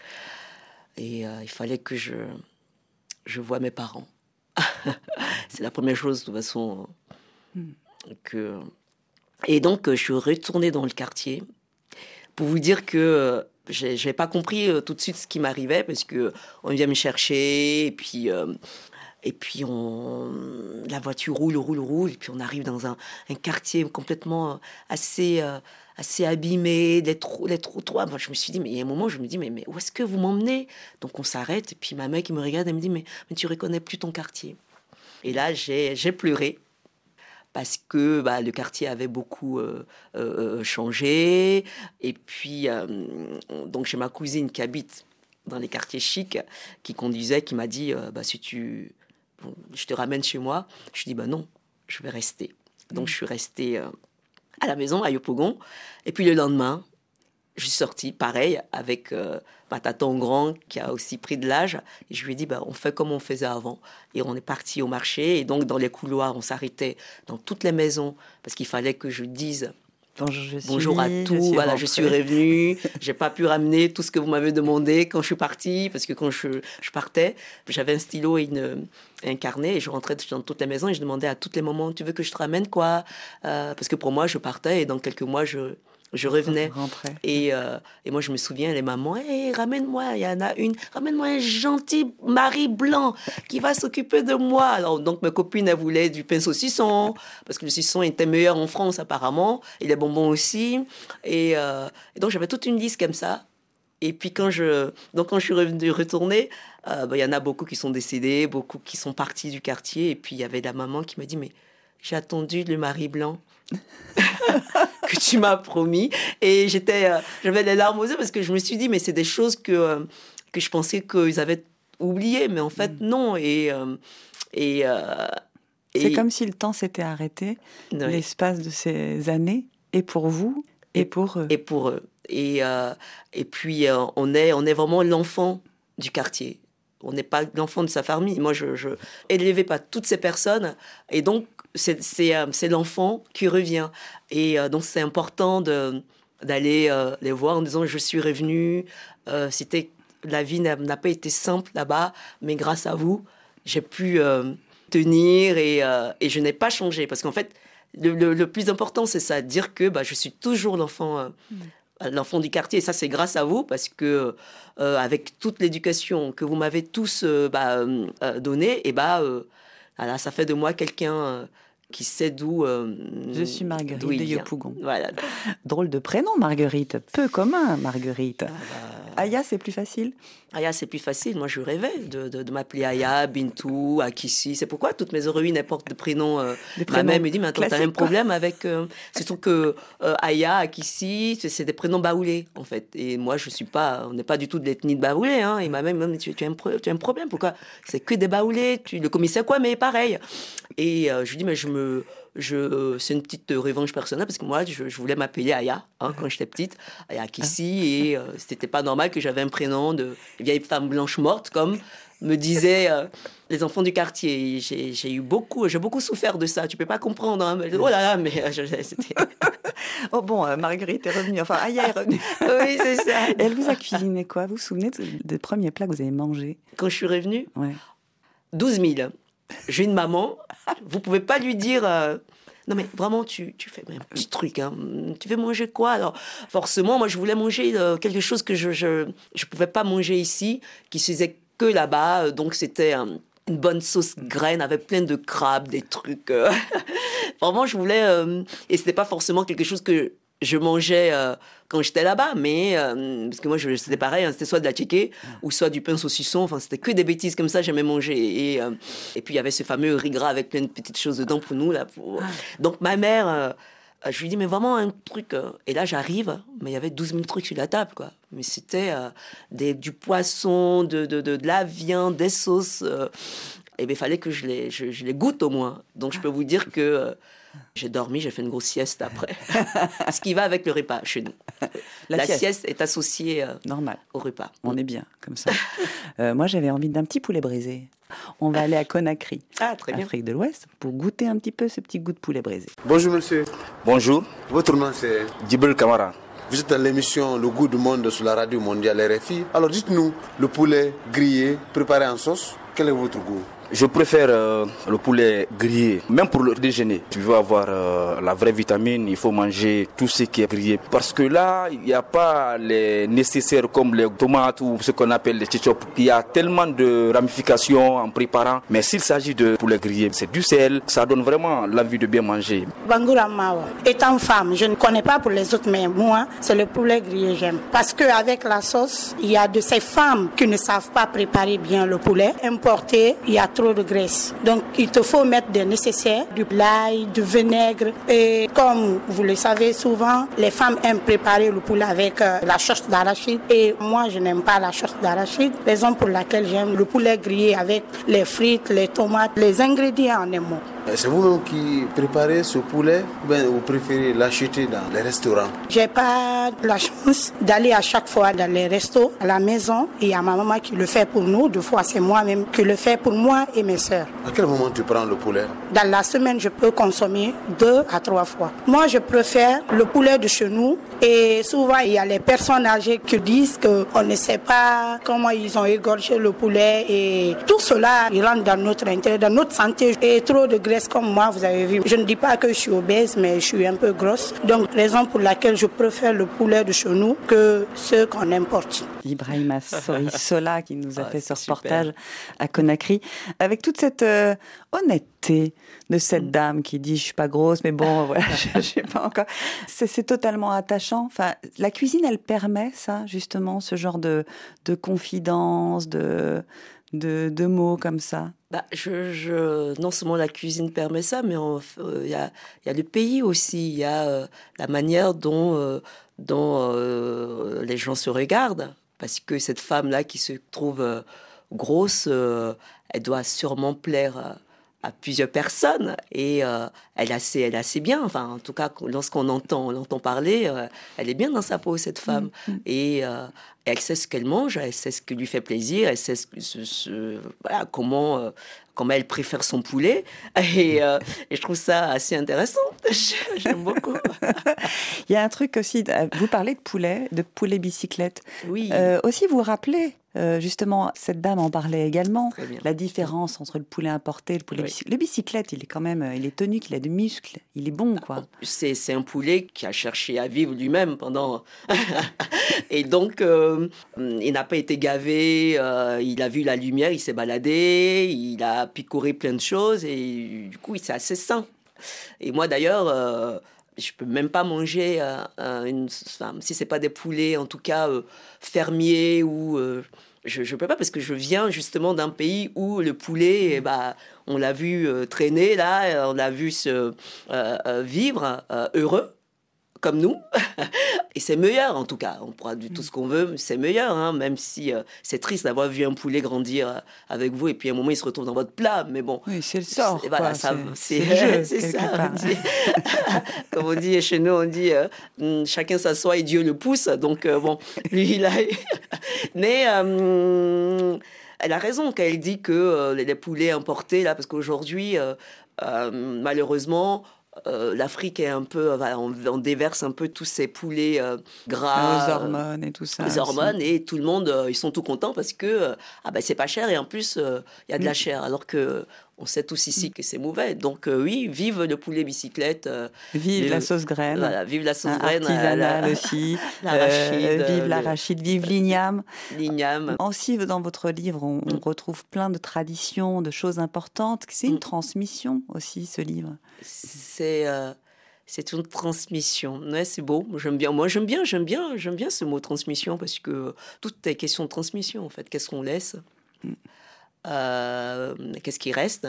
et euh, il fallait que je, je voie mes parents. [laughs] C'est la première chose, de toute façon, Hmm. que... Et donc, euh, je suis retournée dans le quartier pour vous dire que j'ai pas compris euh, tout de suite ce qui m'arrivait parce que on vient me chercher et puis euh, et puis on la voiture roule roule roule et puis on arrive dans un, quartier complètement euh, assez euh, assez abîmé les trou- les trottoirs moi je me suis dit mais il y a un moment je me dis mais, mais où est-ce que vous m'emmenez? Donc on s'arrête et puis ma mère qui me regarde elle me dit mais, mais tu reconnais plus ton quartier. Et là j'ai pleuré parce que bah, le quartier avait beaucoup euh, euh, changé. Et puis, euh, donc j'ai ma cousine qui habite dans les quartiers chics, qui conduisait, qui m'a dit, euh, bah, si tu, bon, je te ramène chez moi. Je dis, bah non, je vais rester. Donc je suis restée euh, à la maison, à Yopougon. Et puis le lendemain, je suis sortie, pareil, avec euh, ma tante grand qui a aussi pris de l'âge. Et je lui ai dit, bah, on fait comme on faisait avant. Et on est parti au marché. Et donc, dans les couloirs, on s'arrêtait dans toutes les maisons parce qu'il fallait que je dise Bonjour, je suis- bonjour à je tous. suis voilà, je suis revenue. [laughs] J'ai pas pu ramener tout ce que vous m'avez demandé quand je suis partie parce que quand je, je partais, j'avais un stylo et une, un carnet et je rentrais dans toutes les maisons et je demandais à toutes les mamans, tu veux que je te ramène quoi? Euh, Parce que pour moi, je partais et dans quelques mois, je, je revenais. Et, euh, et moi, je me souviens, les mamans, Hey, ramène-moi, il y en a une, ramène-moi un gentil mari blanc qui va s'occuper de moi. Alors, donc, mes copines, elles voulaient du pain saucisson, parce que le saucisson était meilleur en France, apparemment, et les bonbons aussi. Et, euh, et donc, j'avais toute une liste comme ça. Et puis, quand je, donc, quand je suis revenue retournée, euh, bah, il y en a beaucoup qui sont décédés, beaucoup qui sont partis du quartier. Et puis, il y avait la maman qui m'a dit, mais j'ai attendu le mari blanc [laughs] que tu m'as promis. Et j'étais, euh, j'avais les larmes aux yeux parce que je me suis dit, mais c'est des choses que, euh, que je pensais qu'ils avaient oubliées, mais en fait, non. Et, euh, et, euh, C'est et- comme si le temps s'était arrêté, l'espace de ces années, et pour vous, et pour eux. et pour eux. Et, euh, et puis, euh, on, est, on est vraiment l'enfant du quartier. On n'est pas l'enfant de sa famille. Moi, je, élevé par toutes ces personnes. Et donc, c'est c'est, euh, c'est l'enfant qui revient. Et euh, donc, c'est important de- d'aller euh, les voir en disant Je suis revenu. Euh, C'était La vie n'a pas été simple là-bas, mais grâce à vous, j'ai pu euh, tenir et, et je n'ai pas changé. Parce qu'en fait, le, le- le plus important, c'est ça, dire que bah, je suis toujours l'enfant euh, l'enfant du quartier. Et ça, c'est grâce à vous, parce que avec toute l'éducation que vous m'avez tous bah, donnée, et bah, voilà, ça fait de moi quelqu'un euh, qui sait d'où. euh, Je suis Marguerite de. Yopougon. Voilà. Drôle de prénom, Marguerite. Peu commun, Marguerite. Ah bah, Aya, c'est plus facile Aya, c'est plus facile. Moi, je rêvais de, de, de m'appeler Aya, Bintou, Akissi. C'est pourquoi toutes mes héroïnes elles portent des prénoms. euh, Des ma mère prénoms me dit, mais attends, t'as un problème avec. euh, c'est surtout que euh, Aya, Akissi, c'est- des prénoms baoulés, en fait. Et moi, je suis pas. On n'est pas du tout de l'ethnie de baoulé. Hein. Et ma mère me dit, tu, tu, as un pro- tu as un problème. Pourquoi? C'est que des baoulés. Tu, le commissaire, quoi, mais pareil. Et euh, je lui dis, mais je me. Je, c'est une petite euh, revanche personnelle parce que moi, je, je voulais m'appeler Aya hein, quand j'étais petite, Aya Kissi, et euh, c'était pas normal que j'avais un prénom de vieille femme blanche morte, comme me disaient euh, les enfants du quartier. J'ai, j'ai eu beaucoup, j'ai beaucoup souffert de ça. Tu peux pas comprendre. hein, mais- oh là là, mais euh, je- c'était. [laughs] Oh bon, euh, Marguerite est revenue, enfin Aya est revenue. [laughs] oui, c'est ça. Et elle vous a cuisiné quoi? Vous vous souvenez de- des premiers plats que vous avez mangés? Quand je suis revenue, Ouais. 12 000. J'ai une maman, vous pouvez pas lui dire. euh, non mais vraiment, tu, tu fais un petit truc. Hein. Tu veux manger quoi? Alors forcément, moi je voulais manger euh, quelque chose que je je je pouvais pas manger ici, qui se faisait que là-bas. Euh, Donc c'était une bonne sauce graine avec plein de crabes, des trucs. [laughs] Vraiment, je voulais euh, et c'était pas forcément quelque chose que je mangeais quand j'étais là-bas, mais euh, parce que moi c'était pareil, hein, c'était soit de la tchéké ou soit du pain saucisson. Enfin, c'était que des bêtises comme ça, j'aimais manger. Et, euh, et puis il y avait ce fameux riz gras avec plein de petites choses dedans pour nous là. pour- Donc ma mère, euh, je lui dis mais vraiment un truc. euh, Et là j'arrive, mais il y avait 12 000 trucs sur la table quoi. Mais c'était euh, du poisson, de, de, de, de la viande, des sauces. et bien, il fallait que je les, je, je les goûte au moins. Donc, je peux vous dire que j'ai dormi, j'ai fait une grosse sieste après. [laughs] Ce qui va avec le repas chez nous. La La, sieste. sieste. est associée euh, Normal. au repas. On est bien comme ça. [laughs] Euh, moi, j'avais envie d'un petit poulet braisé. On va aller à Conakry, Ah, très bien. Afrique de l'Ouest, pour goûter un petit peu ce petit goût de poulet braisé. Bonjour monsieur, Bonjour, votre nom c'est Djibril Kamara. Vous êtes dans l'émission Le goût du monde sur la radio mondiale RFI. Alors dites-nous, le poulet grillé préparé en sauce, quel est votre goût? Je préfère euh, le poulet grillé, même pour le déjeuner. Tu veux avoir euh, la vraie vitamine, il faut manger tout ce qui est grillé. Parce que là, il n'y a pas les nécessaires comme les tomates ou ce qu'on appelle les chichop. Il y a tellement de ramifications en préparant. Mais s'il s'agit de poulet grillé, c'est du sel, ça donne vraiment l'envie de bien manger. Bangoura Mawa. Étant femme, je ne connais pas pour les autres, mais moi, c'est le poulet grillé j'aime. Parce qu'avec la sauce, il y a de ces femmes qui ne savent pas préparer bien le poulet. Importé, il y a trop trop de graisse. Donc il te faut mettre des nécessaires, du l'ail, du vinaigre. Et comme vous le savez souvent, les femmes aiment préparer le poulet avec euh, la sauce d'arachide. Et moi, je n'aime pas la sauce d'arachide. Raison pour laquelle j'aime le poulet grillé avec les frites, les tomates, les ingrédients en un mot. C'est vous-même qui préparez ce poulet ou bien vous préférez l'acheter dans les restaurants? J'ai pas la chance d'aller à chaque fois dans les restos, à la maison. Il y a ma maman qui le fait pour nous. Deux fois, c'est moi-même qui le fait pour moi et mes sœurs. À quel moment tu prends le poulet? Dans la semaine, je peux consommer deux à trois fois. Moi, je préfère le poulet de chez nous. Et souvent, il y a les personnes âgées qui disent qu'on ne sait pas comment ils ont égorgé le poulet. Et tout cela, il rentre dans notre intérêt, dans notre santé. Et trop de graisse comme moi, vous avez vu. Je ne dis pas que je suis obèse, mais je suis un peu grosse. Donc, raison pour laquelle je préfère le poulet de chez nous que ceux qu'on importe. Ibrahima [laughs] Sola qui nous a fait ce reportage à Conakry avec toute cette euh, honnêteté de cette dame qui dit je suis pas grosse mais bon [laughs] voilà je, sais pas encore. C'est totalement attachant. Enfin la cuisine elle permet ça justement ce genre de de confidence de de, mots comme ça. Bah, je, non seulement la cuisine permet ça, mais euh, il y, a, y a le pays aussi, il y a euh, la manière dont, euh, dont les gens se regardent. Parce que cette femme-là qui se trouve grosse, elle doit sûrement plaire à, plusieurs personnes et euh, elle, est assez, elle assez bien. Enfin, en tout cas, lorsqu'on entend, on l'entend parler, euh, elle est bien dans sa peau, cette femme. Et euh, elle sait ce qu'elle mange, elle sait ce qui lui fait plaisir, elle sait ce, ce- ce- voilà, comment, comment elle préfère son poulet. [laughs] Et, et je trouve ça assez intéressant. [laughs] J'aime beaucoup. [laughs] Il y a un truc aussi, vous parlez de poulet, de poulet bicyclette. Oui. Aussi, vous rappelez, euh, justement, cette dame en parlait également, la différence entre le poulet importé et le poulet Oui. bicyclette. Le bicyclette, il est quand même, euh, il est tenu, qu'il a du muscle, il est bon, quoi. C'est c'est un poulet qui a cherché à vivre lui-même pendant. [laughs] et donc, euh, il n'a pas été gavé, euh, il a vu la lumière, il s'est baladé, il a picoré plein de choses et du coup, il c'est assez sain. Et moi d'ailleurs, euh, je peux même pas manger euh, un- une, enfin, si c'est pas des poulets, en tout cas euh, fermiers ou euh, je, je peux pas parce que je viens justement d'un pays où le poulet, eh ben, on l'a vu euh, traîner là, on l'a vu se euh, euh, vivre euh, heureux comme nous. [laughs] Et c'est meilleur en tout cas. On pourra du tout ce qu'on veut, mais c'est meilleur, hein, même si euh, c'est triste d'avoir vu un poulet grandir euh, avec vous et puis à un moment il se retrouve dans votre plat. Mais bon, Oui, c'est le sort. c'est- voilà, ça, c'est [laughs] ça. on dit. [laughs] Comme on dit chez nous, on dit euh, mm, chacun s'assoit et Dieu le pousse. Donc bon, lui il a. Mais elle a raison quand elle dit que euh, les, les poulets importés là, parce qu'aujourd'hui, euh, euh, malheureusement. Euh, L'Afrique est un peu, on, on déverse un peu tous ces poulets euh, gras, Aux euh, hormones et tout ça. les aussi. hormones et tout le monde euh, ils sont tout contents parce que ah ben c'est pas cher et en plus il y a de la Mm. chair alors que on sait tous ici que c'est mauvais donc euh, oui vive le poulet bicyclette euh, Vive la sauce graine. voilà vive la sauce graine artisanale la- aussi. [laughs] Euh, vive euh, l'arachide, vive l'igname. l'igname Aussi, dans votre livre, on, on retrouve plein de traditions, de choses importantes. C'est Mm. une transmission aussi, ce livre. c'est euh, c'est une transmission. Ouais, c'est beau. J'aime bien. Moi, j'aime bien, j'aime bien, j'aime bien ce mot transmission parce que tout est question de transmission en fait. Qu'est-ce qu'on laisse? Euh, Qu'est-ce qui reste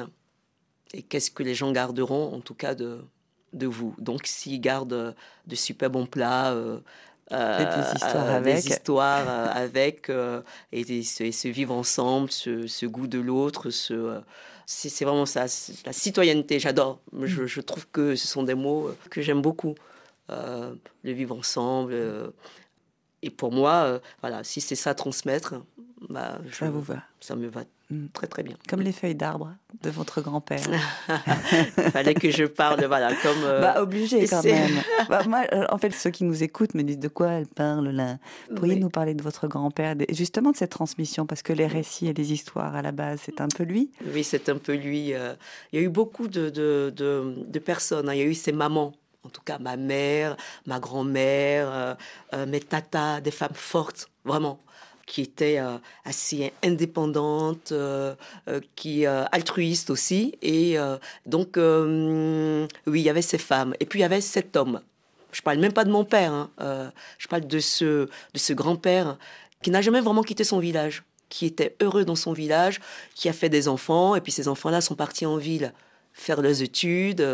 Et qu'est-ce que les gens garderont en tout cas de de vous. Donc, s'ils gardent de super bons plats. euh, euh, des histoires euh, avec. des histoires euh, [laughs] avec et, se, et se vivre ensemble, ce, ce goût de l'autre, ce, c'est vraiment ça, la citoyenneté, j'adore. Je, je trouve que ce sont des mots que j'aime beaucoup. Euh, le vivre ensemble. euh, et pour moi, euh, voilà, si c'est ça transmettre, bah, je- Ça vous va. ça me va. Très très bien. Comme les feuilles d'arbre de votre grand-père. [laughs] Il fallait que je parle, voilà, comme. euh, Bah, obligé quand même. Bah, moi, euh, en fait, ceux qui nous écoutent me disent de quoi elle parle là? Pourriez Oui. nous parler de votre grand-père, justement de cette transmission, parce que les récits et les histoires à la base, c'est un peu lui. Oui, c'est un peu lui. euh. Il y a eu beaucoup de, de, de, de personnes. hein. Il y a eu ses mamans. En tout cas, ma mère, ma grand-mère, euh, euh, mes tatas, des femmes fortes, vraiment, qui étaient euh, assez indépendantes, euh, euh, qui altruistes aussi. Et donc, oui, il y avait ces femmes. Et puis, il y avait cet homme. Je parle même pas de mon père. hein. Je parle de ce, de ce grand-père qui n'a jamais vraiment quitté son village qui était heureux dans son village, qui a fait des enfants, et puis ces enfants-là sont partis en ville faire leurs études,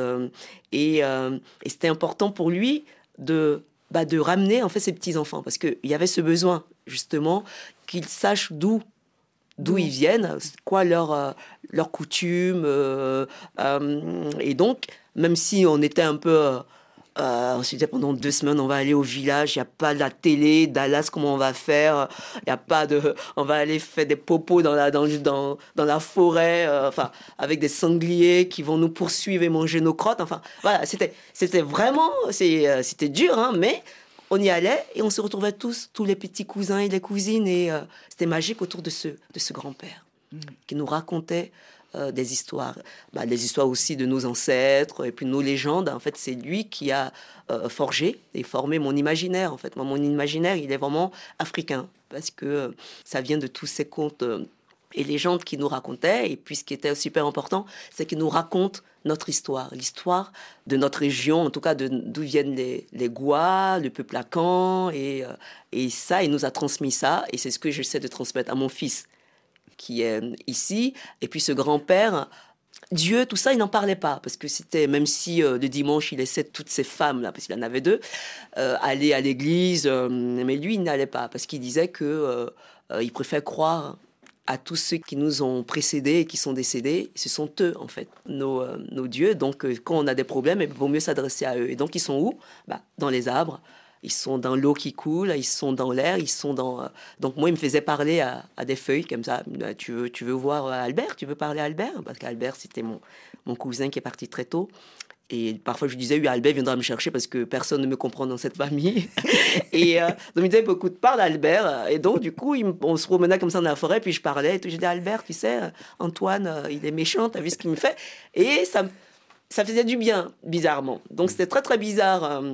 et, et c'était important pour lui de, bah, de ramener en fait ses petits enfants, parce qu'il y avait ce besoin justement qu'ils sachent d'où d'où ils viennent, quoi leur euh, leur coutume, euh, euh, et donc même si on était un peu euh, on se disait pendant deux semaines, on va aller au village, il n'y a pas de la télé, Dallas, comment on va faire? Il n'y a pas de. On va aller faire des popos dans la, dans, dans, dans la forêt, euh, enfin, avec des sangliers qui vont nous poursuivre et manger nos crottes. Enfin, voilà, c'était, c'était vraiment. C'est, euh, c'était dur, hein, mais on y allait et on se retrouvait tous, tous les petits cousins et les cousines, et euh, c'était magique autour de ce, de ce grand-père qui nous racontait euh, des histoires, bah, des histoires aussi de nos ancêtres et puis nos légendes. En fait, c'est lui qui a euh, forgé et formé mon imaginaire. En fait, mon imaginaire, il est vraiment africain parce que euh, ça vient de tous ces contes et légendes qu'il nous racontait. Et puis, ce qui était super important, c'est qu'il nous raconte notre histoire, l'histoire de notre région, en tout cas d'où viennent les, les le peuple Akan. Et, et ça, il nous a transmis ça. Et c'est ce que j'essaie de transmettre à mon fils qui est ici. Et puis ce grand-père, Dieu, tout ça, il n'en parlait pas. Parce que c'était, même si euh, le dimanche, il laissait toutes ces femmes-là, parce qu'il en avait deux, euh, aller à l'église. euh, mais lui, il n'allait pas. Parce qu'il disait que euh, euh, il préfère croire à tous ceux qui nous ont précédés et qui sont décédés. Ce sont eux, en fait, nos, euh, nos dieux. Donc, euh, quand on a des problèmes, il vaut mieux s'adresser à eux. Et donc, ils sont où? Bah, Dans les arbres. Ils sont dans l'eau qui coule, ils sont dans l'air, ils sont dans. euh, Donc moi, il me faisait parler à, des feuilles comme ça. Bah, Tu veux, tu veux voir euh, Albert? Tu veux parler à Albert? Parce qu'Albert, c'était mon, mon cousin qui est parti très tôt. Et parfois, je disais, oui, Albert viendra me chercher parce que personne ne me comprend dans cette famille. [laughs] et euh, donc, il me disait, beaucoup de parle Albert. Et donc, du coup, on se promenait comme ça dans la forêt, puis je parlais. Et tout. J'ai dit, Albert, tu sais, Antoine, il est méchant, t'as vu ce qu'il me fait? Et ça ça faisait du bien, bizarrement. Donc c'était très très bizarre euh,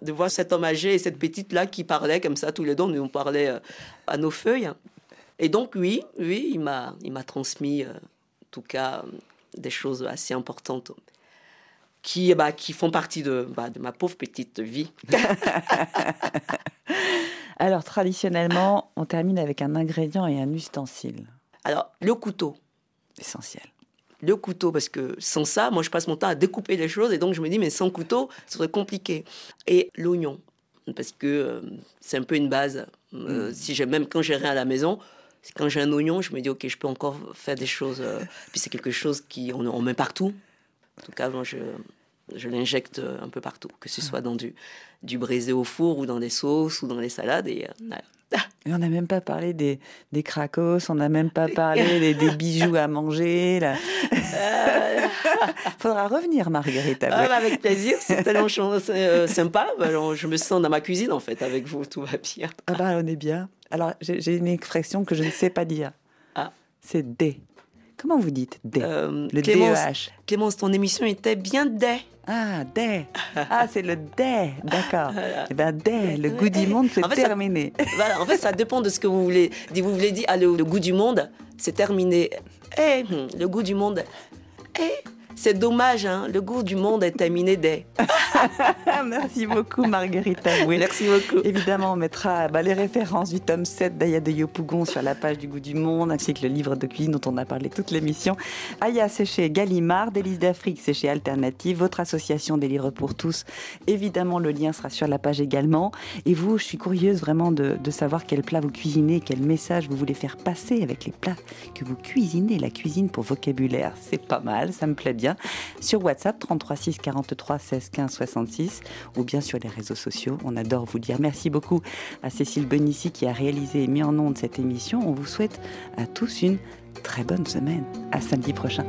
de voir cet homme âgé et cette petite là qui parlaient comme ça tous les deux. Nous on parlait euh, à nos feuilles. Et donc oui, oui, il m'a il m'a transmis euh, en tout cas des choses assez importantes qui bah, qui font partie de bah, de ma pauvre petite vie. [laughs] Alors, traditionnellement, on termine avec un ingrédient et un ustensile. Alors le couteau. Essentiel. Le couteau, parce que sans ça, moi je passe mon temps à découper les choses, et donc je me dis, mais sans couteau, ce serait compliqué. Et l'oignon, parce que euh, c'est un peu une base. Euh, Si j'ai même quand j'ai rien à la maison, quand j'ai un oignon, je me dis, ok, je peux encore faire des choses. euh, puis c'est quelque chose qui on, on met partout. En tout cas, moi je, je l'injecte un peu partout, que ce soit dans du, du braisé au four ou dans des sauces ou dans les salades. Et voilà. Et on n'a même pas parlé des, des cracos, on n'a même pas [laughs] parlé des, des bijoux à manger. Là. [laughs] Faudra revenir, Marguerite. Ah, bah, avec plaisir, c'est tellement euh, sympa. Alors, je me sens dans ma cuisine en fait avec vous, tout va bien. Ah bah, on est bien. Alors, j'ai une expression que je ne sais pas dire. Ah. C'est D. Comment vous dites D Euh, Le Clémence, DEH. Clémence, ton émission était bien dé. Ah, D. Ah, c'est le D. D'accord. Eh ben, D, le goût du monde, c'est En fait, ça- terminé. [laughs] Voilà, en fait, ça dépend de ce que vous voulez. Vous voulez dire, ah, le, le goût du monde, c'est terminé. Eh, hum, le goût du monde, eh, c'est dommage, hein, le goût du monde est terminé dès. [laughs] Merci beaucoup, Marguerite Avoué. Merci beaucoup. Évidemment, on mettra bah, les références du tome 7 d'Aya de Yopougon sur la page du goût du monde, ainsi que le livre de cuisine dont on a parlé toute l'émission. Aya, c'est chez Gallimard, Délices d'Afrique, c'est chez Alternative, votre association des livres pour tous. Évidemment, le lien sera sur la page également. Et vous, je suis curieuse vraiment de, de savoir quel plat vous cuisinez, quel message vous voulez faire passer avec les plats que vous cuisinez. La cuisine pour vocabulaire, c'est pas mal, ça me plaît bien. Sur WhatsApp, 33 6 43 16 15 66, ou bien sur les réseaux sociaux. On adore vous dire merci beaucoup à Cécile Benici qui a réalisé et mis en onde cette émission. On vous souhaite à tous une très bonne semaine. À samedi prochain.